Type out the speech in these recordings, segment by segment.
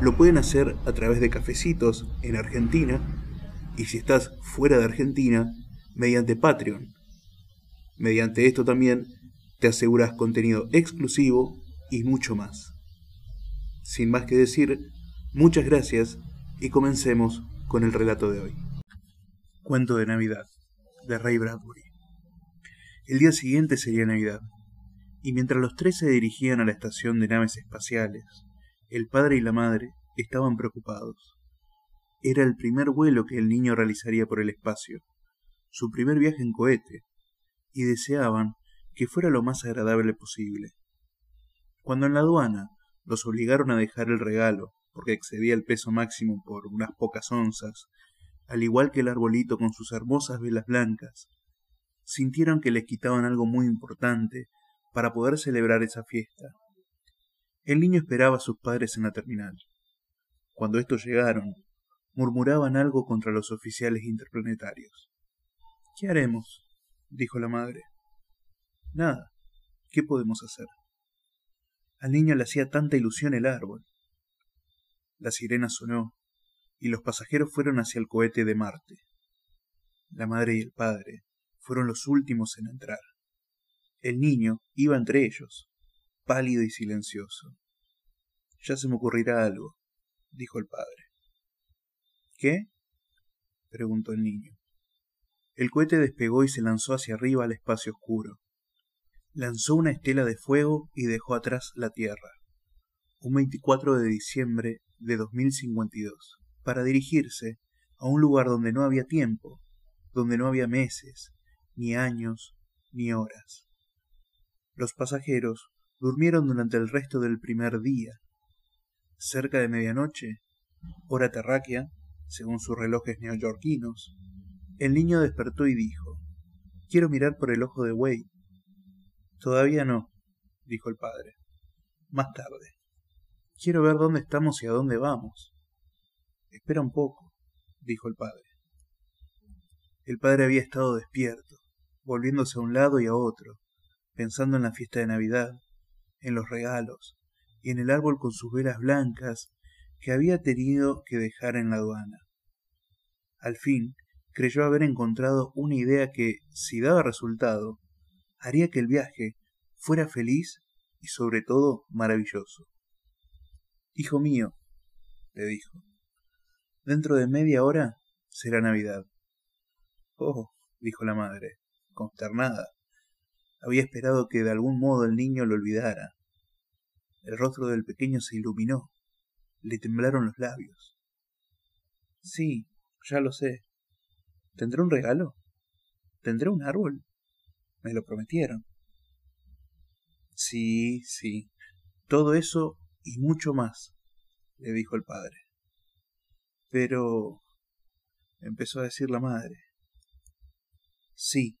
lo pueden hacer a través de cafecitos en Argentina y si estás fuera de Argentina, mediante Patreon. Mediante esto también te aseguras contenido exclusivo y mucho más. Sin más que decir, muchas gracias y comencemos con el relato de hoy. Cuento de Navidad, de Ray Bradbury. El día siguiente sería Navidad, y mientras los tres se dirigían a la estación de naves espaciales, el padre y la madre estaban preocupados. Era el primer vuelo que el niño realizaría por el espacio, su primer viaje en cohete, y deseaban que fuera lo más agradable posible. Cuando en la aduana los obligaron a dejar el regalo, porque excedía el peso máximo por unas pocas onzas, al igual que el arbolito con sus hermosas velas blancas, sintieron que les quitaban algo muy importante para poder celebrar esa fiesta. El niño esperaba a sus padres en la terminal. Cuando estos llegaron, murmuraban algo contra los oficiales interplanetarios. ¿Qué haremos? dijo la madre. Nada. ¿Qué podemos hacer? Al niño le hacía tanta ilusión el árbol. La sirena sonó, y los pasajeros fueron hacia el cohete de Marte. La madre y el padre fueron los últimos en entrar. El niño iba entre ellos, pálido y silencioso. Ya se me ocurrirá algo, dijo el padre. ¿Qué? preguntó el niño. El cohete despegó y se lanzó hacia arriba al espacio oscuro. Lanzó una estela de fuego y dejó atrás la Tierra. Un 24 de diciembre de 2052, para dirigirse a un lugar donde no había tiempo, donde no había meses, ni años, ni horas. Los pasajeros durmieron durante el resto del primer día. Cerca de medianoche, hora terráquea, según sus relojes neoyorquinos, el niño despertó y dijo, Quiero mirar por el ojo de Wade. Todavía no, dijo el padre. Más tarde. Quiero ver dónde estamos y a dónde vamos. Espera un poco, dijo el padre. El padre había estado despierto, volviéndose a un lado y a otro, pensando en la fiesta de Navidad, en los regalos en el árbol con sus velas blancas que había tenido que dejar en la aduana. Al fin, creyó haber encontrado una idea que, si daba resultado, haría que el viaje fuera feliz y sobre todo maravilloso. Hijo mío, le dijo, dentro de media hora será Navidad. Oh, dijo la madre, consternada. Había esperado que de algún modo el niño lo olvidara. El rostro del pequeño se iluminó. Le temblaron los labios. Sí, ya lo sé. ¿Tendré un regalo? ¿Tendré un árbol? Me lo prometieron. Sí, sí. Todo eso y mucho más, le dijo el padre. Pero... empezó a decir la madre. Sí,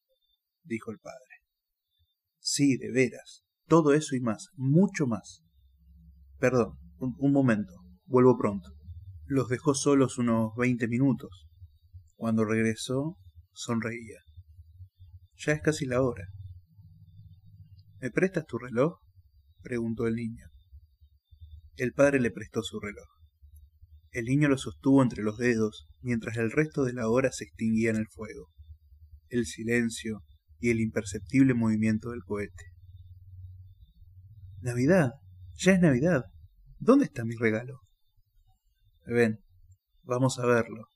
dijo el padre. Sí, de veras. Todo eso y más, mucho más. Perdón, un, momento. Vuelvo pronto. Los dejó solos unos veinte minutos. Cuando regresó, sonreía. Ya es casi la hora. ¿Me prestas tu reloj? preguntó el niño. El padre le prestó su reloj. El niño lo sostuvo entre los dedos mientras el resto de la hora se extinguía en el fuego. El silencio, y el imperceptible movimiento del cohete. Navidad. Ya es Navidad. ¿Dónde está mi regalo? Ven, vamos a verlo,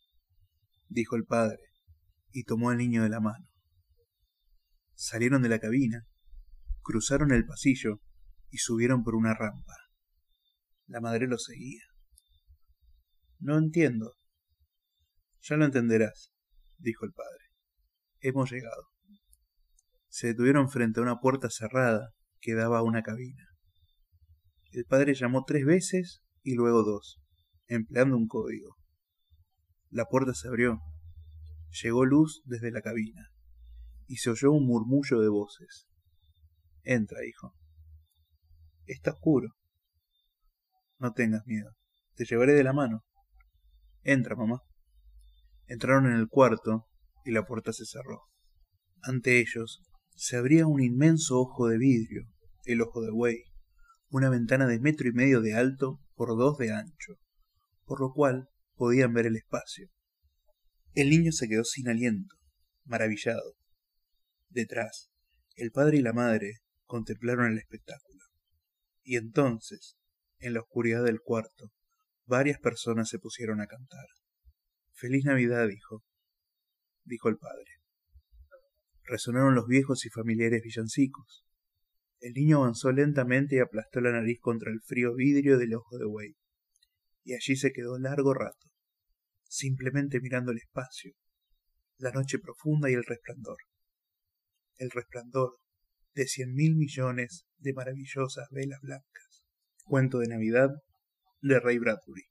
dijo el padre, y tomó al niño de la mano. Salieron de la cabina, cruzaron el pasillo y subieron por una rampa. La madre lo seguía. No entiendo. Ya lo entenderás, dijo el padre. Hemos llegado se detuvieron frente a una puerta cerrada que daba a una cabina. El padre llamó tres veces y luego dos, empleando un código. La puerta se abrió. Llegó luz desde la cabina, y se oyó un murmullo de voces. Entra, hijo. Está oscuro. No tengas miedo. Te llevaré de la mano. Entra, mamá. Entraron en el cuarto y la puerta se cerró. Ante ellos se abría un inmenso ojo de vidrio, el ojo de buey, una ventana de metro y medio de alto por dos de ancho, por lo cual podían ver el espacio. El niño se quedó sin aliento, maravillado. Detrás, el padre y la madre contemplaron el espectáculo. Y entonces, en la oscuridad del cuarto, varias personas se pusieron a cantar. Feliz Navidad, hijo, dijo el padre. Resonaron los viejos y familiares villancicos. El niño avanzó lentamente y aplastó la nariz contra el frío vidrio del ojo de buey. Y allí se quedó largo rato, simplemente mirando el espacio, la noche profunda y el resplandor. El resplandor de cien mil millones de maravillosas velas blancas. Cuento de Navidad de Ray Bradbury.